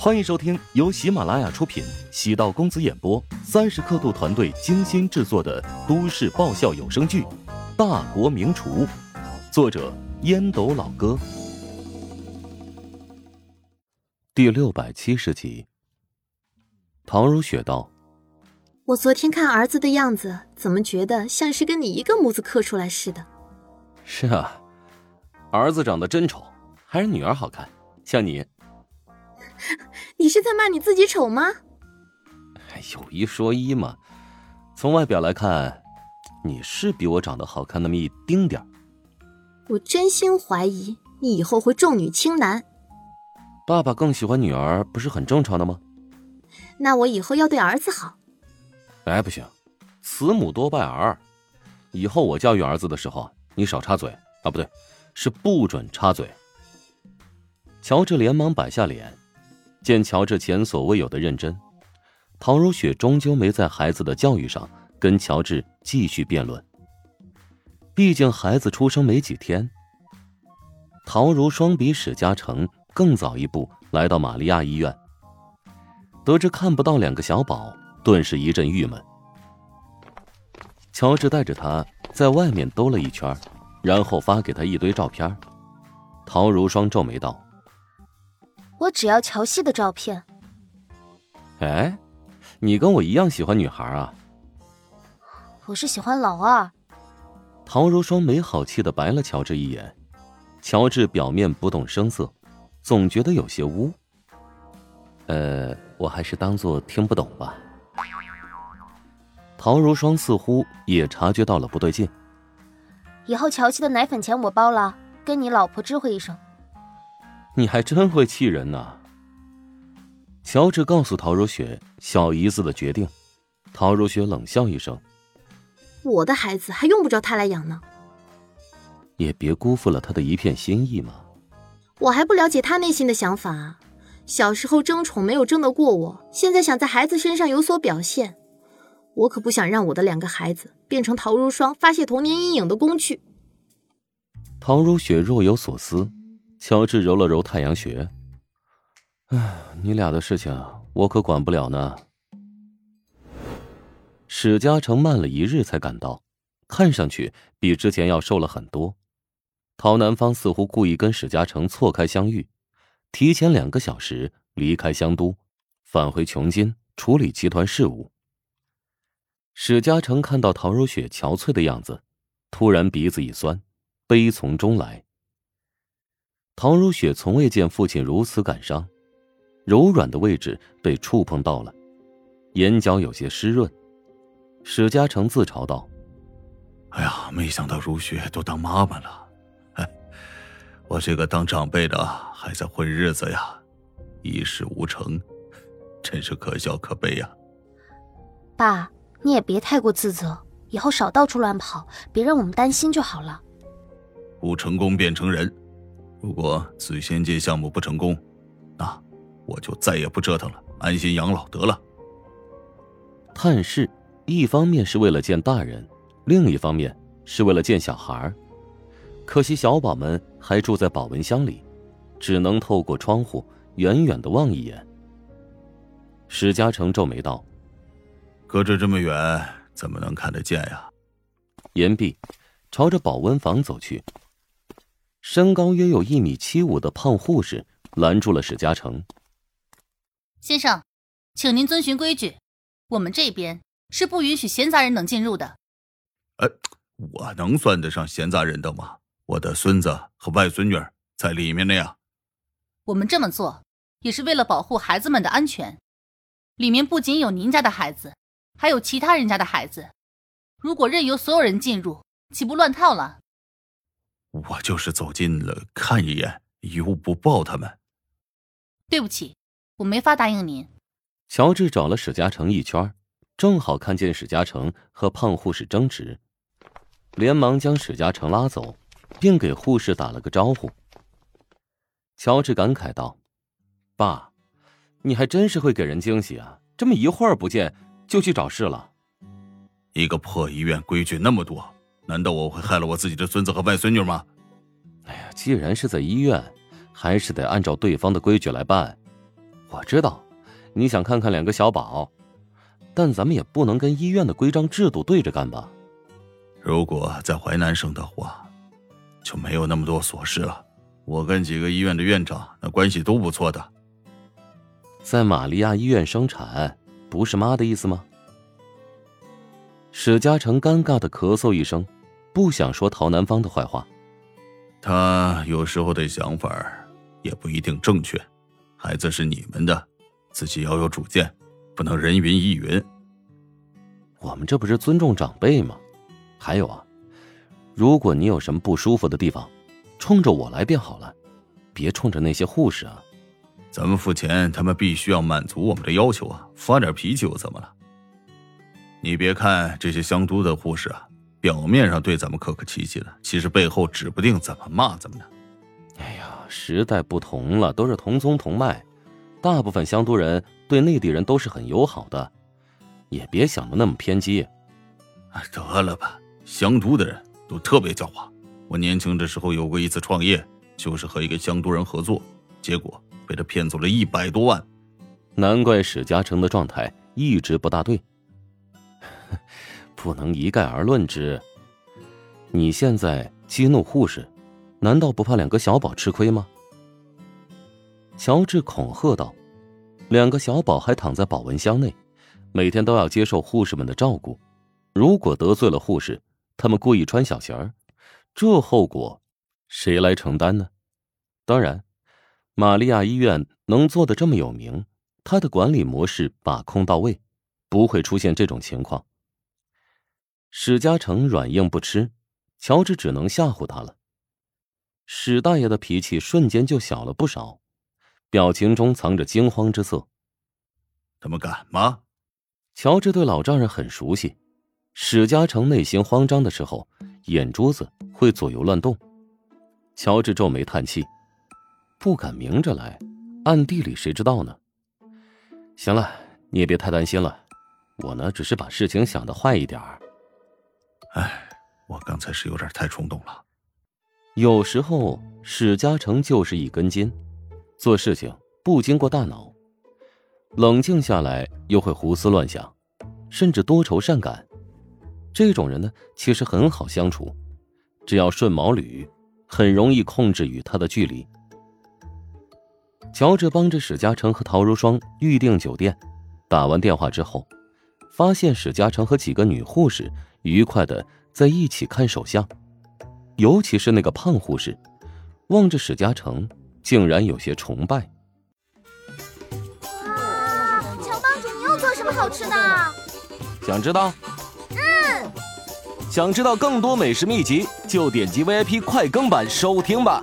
欢迎收听由喜马拉雅出品、喜道公子演播、三十刻度团队精心制作的都市爆笑有声剧《大国名厨》，作者烟斗老哥，第六百七十集。唐如雪道：“我昨天看儿子的样子，怎么觉得像是跟你一个模子刻出来似的？”“是啊，儿子长得真丑，还是女儿好看，像你。”你是在骂你自己丑吗？有一说一嘛，从外表来看，你是比我长得好看那么一丁点儿。我真心怀疑你以后会重女轻男。爸爸更喜欢女儿，不是很正常的吗？那我以后要对儿子好。哎，不行，慈母多败儿。以后我教育儿子的时候，你少插嘴啊，不对，是不准插嘴。乔治连忙摆下脸。见乔治前所未有的认真，陶如雪终究没在孩子的教育上跟乔治继续辩论。毕竟孩子出生没几天。陶如双比史嘉诚更早一步来到玛利亚医院，得知看不到两个小宝，顿时一阵郁闷。乔治带着他在外面兜了一圈，然后发给他一堆照片。陶如霜皱眉道。我只要乔西的照片。哎，你跟我一样喜欢女孩啊？我是喜欢老二。陶如霜没好气的白了乔治一眼，乔治表面不动声色，总觉得有些污。呃，我还是当做听不懂吧。陶如霜似乎也察觉到了不对劲。以后乔西的奶粉钱我包了，跟你老婆知会一声。你还真会气人呐！乔治告诉陶如雪小姨子的决定，陶如雪冷笑一声：“我的孩子还用不着他来养呢。”也别辜负了他的一片心意嘛。我还不了解他内心的想法。小时候争宠没有争得过我，现在想在孩子身上有所表现，我可不想让我的两个孩子变成陶如霜发泄童年阴影的工具。陶如雪若有所思。乔治揉了揉太阳穴。唉，你俩的事情我可管不了呢。史嘉诚慢了一日才赶到，看上去比之前要瘦了很多。陶南方似乎故意跟史嘉诚错开相遇，提前两个小时离开香都，返回琼金处理集团事务。史嘉诚看到陶如雪憔悴的样子，突然鼻子一酸，悲从中来。陶如雪从未见父亲如此感伤，柔软的位置被触碰到了，眼角有些湿润。史嘉诚自嘲道：“哎呀，没想到如雪都当妈妈了，哎，我这个当长辈的还在混日子呀，一事无成，真是可笑可悲呀。”爸，你也别太过自责，以后少到处乱跑，别让我们担心就好了。不成功便成仁。如果紫仙界项目不成功，那我就再也不折腾了，安心养老得了。探视，一方面是为了见大人，另一方面是为了见小孩可惜小宝们还住在保温箱里，只能透过窗户远远的望一眼。史嘉诚皱眉道：“隔着这么远，怎么能看得见呀？”言毕，朝着保温房走去。身高约有一米七五的胖护士拦住了史嘉诚。先生，请您遵循规矩，我们这边是不允许闲杂人等进入的。呃，我能算得上闲杂人等吗？我的孙子和外孙女在里面呢呀。我们这么做也是为了保护孩子们的安全。里面不仅有您家的孩子，还有其他人家的孩子。如果任由所有人进入，岂不乱套了？我就是走近了看一眼，一物不抱他们。对不起，我没法答应您。乔治找了史嘉诚一圈，正好看见史嘉诚和胖护士争执，连忙将史嘉诚拉走，并给护士打了个招呼。乔治感慨道：“爸，你还真是会给人惊喜啊！这么一会儿不见，就去找事了。一个破医院，规矩那么多。”难道我会害了我自己的孙子和外孙女吗？哎呀，既然是在医院，还是得按照对方的规矩来办。我知道，你想看看两个小宝，但咱们也不能跟医院的规章制度对着干吧？如果在淮南生的话，就没有那么多琐事了。我跟几个医院的院长那关系都不错的。在玛利亚医院生产，不是妈的意思吗？史嘉诚尴尬的咳嗽一声，不想说陶南方的坏话。他有时候的想法也不一定正确。孩子是你们的，自己要有主见，不能人云亦云。我们这不是尊重长辈吗？还有啊，如果你有什么不舒服的地方，冲着我来便好了，别冲着那些护士啊。咱们付钱，他们必须要满足我们的要求啊！发点脾气又怎么了？你别看这些香都的护士啊，表面上对咱们客客气气的，其实背后指不定怎么骂咱们呢。哎呀，时代不同了，都是同宗同脉，大部分香都人对内地人都是很友好的，也别想的那么偏激。得了吧，香都的人都特别狡猾。我年轻的时候有过一次创业，就是和一个香都人合作，结果被他骗走了一百多万。难怪史嘉诚的状态一直不大对。不能一概而论之。你现在激怒护士，难道不怕两个小宝吃亏吗？乔治恐吓道：“两个小宝还躺在保温箱内，每天都要接受护士们的照顾。如果得罪了护士，他们故意穿小鞋儿，这后果谁来承担呢？当然，玛利亚医院能做的这么有名，他的管理模式把控到位，不会出现这种情况。”史嘉诚软硬不吃，乔治只能吓唬他了。史大爷的脾气瞬间就小了不少，表情中藏着惊慌之色。他们敢吗？乔治对老丈人很熟悉，史嘉诚内心慌张的时候，眼珠子会左右乱动。乔治皱眉叹气，不敢明着来，暗地里谁知道呢？行了，你也别太担心了，我呢只是把事情想的坏一点儿。哎，我刚才是有点太冲动了。有时候史嘉诚就是一根筋，做事情不经过大脑，冷静下来又会胡思乱想，甚至多愁善感。这种人呢，其实很好相处，只要顺毛捋，很容易控制与他的距离。乔治帮着史嘉诚和陶如霜预订酒店，打完电话之后，发现史嘉诚和几个女护士。愉快的在一起看手相，尤其是那个胖护士，望着史嘉诚，竟然有些崇拜。哇，乔帮主，你又做什么好吃的？想知道？嗯。想知道更多美食秘籍，就点击 VIP 快更版收听吧。